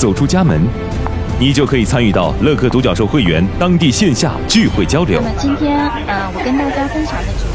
走出家门，你就可以参与到乐客独角兽会员当地线下聚会交流。那么今天，呃，我跟大家分享的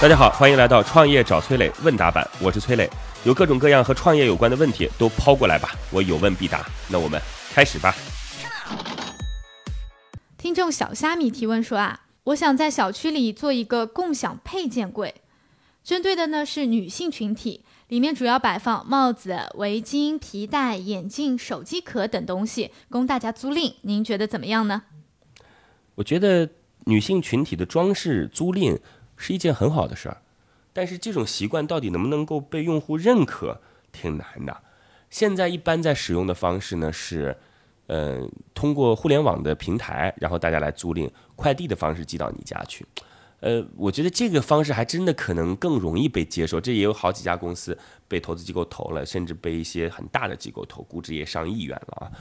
大家好，欢迎来到创业找崔磊问答版，我是崔磊，有各种各样和创业有关的问题都抛过来吧，我有问必答。那我们开始吧。听众小虾米提问说啊，我想在小区里做一个共享配件柜，针对的呢是女性群体，里面主要摆放帽子、围巾、皮带、眼镜、手机壳等东西，供大家租赁。您觉得怎么样呢？我觉得女性群体的装饰租赁。是一件很好的事儿，但是这种习惯到底能不能够被用户认可，挺难的。现在一般在使用的方式呢是，嗯，通过互联网的平台，然后大家来租赁快递的方式寄到你家去。呃，我觉得这个方式还真的可能更容易被接受。这也有好几家公司被投资机构投了，甚至被一些很大的机构投，估值也上亿元了啊。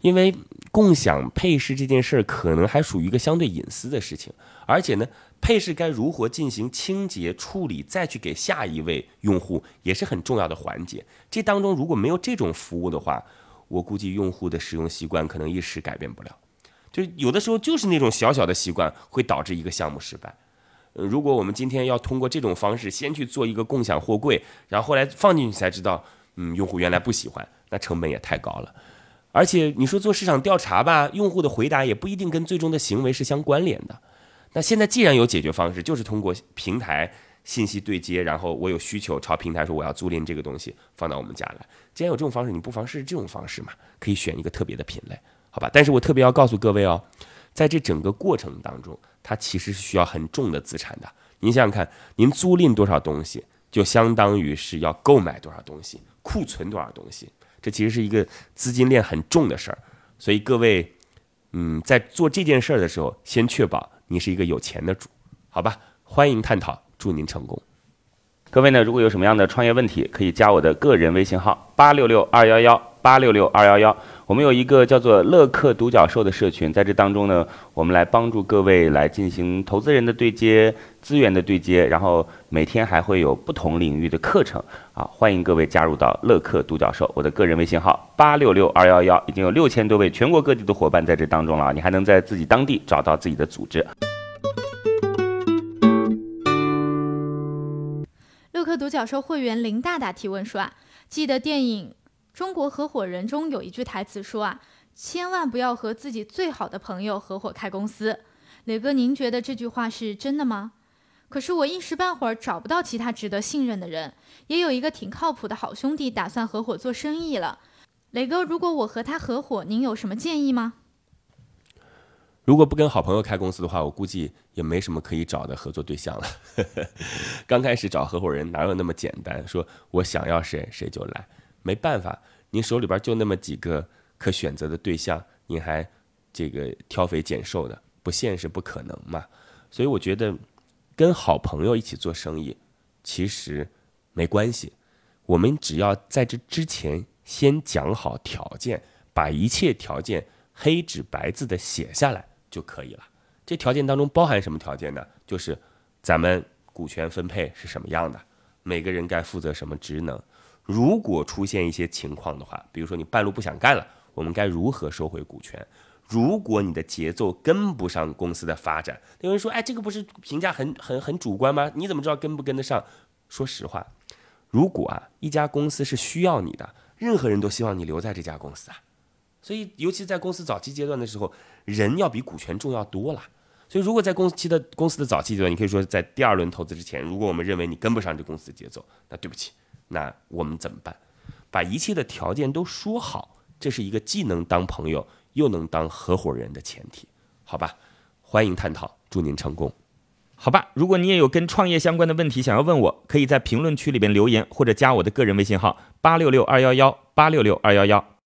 因为共享配饰这件事儿可能还属于一个相对隐私的事情，而且呢。配饰该如何进行清洁处理，再去给下一位用户，也是很重要的环节。这当中如果没有这种服务的话，我估计用户的使用习惯可能一时改变不了。就有的时候就是那种小小的习惯会导致一个项目失败。如果我们今天要通过这种方式先去做一个共享货柜，然后后来放进去才知道，嗯，用户原来不喜欢，那成本也太高了。而且你说做市场调查吧，用户的回答也不一定跟最终的行为是相关联的。那现在既然有解决方式，就是通过平台信息对接，然后我有需求朝平台说我要租赁这个东西放到我们家来。既然有这种方式，你不妨试试这种方式嘛？可以选一个特别的品类，好吧？但是我特别要告诉各位哦，在这整个过程当中，它其实是需要很重的资产的。您想想看，您租赁多少东西，就相当于是要购买多少东西，库存多少东西，这其实是一个资金链很重的事儿。所以各位，嗯，在做这件事儿的时候，先确保。你是一个有钱的主，好吧？欢迎探讨，祝您成功。各位呢，如果有什么样的创业问题，可以加我的个人微信号八六六二幺幺八六六二幺幺。我们有一个叫做乐客独角兽的社群，在这当中呢，我们来帮助各位来进行投资人的对接、资源的对接，然后每天还会有不同领域的课程啊，欢迎各位加入到乐客独角兽。我的个人微信号八六六二幺幺，已经有六千多位全国各地的伙伴在这当中了，你还能在自己当地找到自己的组织。乐客独角兽会员林大大提问说啊，记得电影。中国合伙人中有一句台词说啊，千万不要和自己最好的朋友合伙开公司。磊哥，您觉得这句话是真的吗？可是我一时半会儿找不到其他值得信任的人，也有一个挺靠谱的好兄弟打算合伙做生意了。磊哥，如果我和他合伙，您有什么建议吗？如果不跟好朋友开公司的话，我估计也没什么可以找的合作对象了。刚开始找合伙人哪有那么简单？说我想要谁谁就来。没办法，您手里边就那么几个可选择的对象，您还这个挑肥拣瘦的，不现实，不可能嘛。所以我觉得跟好朋友一起做生意，其实没关系。我们只要在这之前先讲好条件，把一切条件黑纸白字的写下来就可以了。这条件当中包含什么条件呢？就是咱们股权分配是什么样的，每个人该负责什么职能。如果出现一些情况的话，比如说你半路不想干了，我们该如何收回股权？如果你的节奏跟不上公司的发展，有人说，哎，这个不是评价很很很主观吗？你怎么知道跟不跟得上？说实话，如果啊一家公司是需要你的，任何人都希望你留在这家公司啊。所以，尤其在公司早期阶段的时候，人要比股权重要多了。所以，如果在公司期的公司的早期阶段，你可以说在第二轮投资之前，如果我们认为你跟不上这公司的节奏，那对不起，那我们怎么办？把一切的条件都说好，这是一个既能当朋友又能当合伙人的前提，好吧？欢迎探讨，祝您成功。好吧，如果你也有跟创业相关的问题想要问我，可以在评论区里边留言，或者加我的个人微信号八六六二幺幺八六六二幺幺。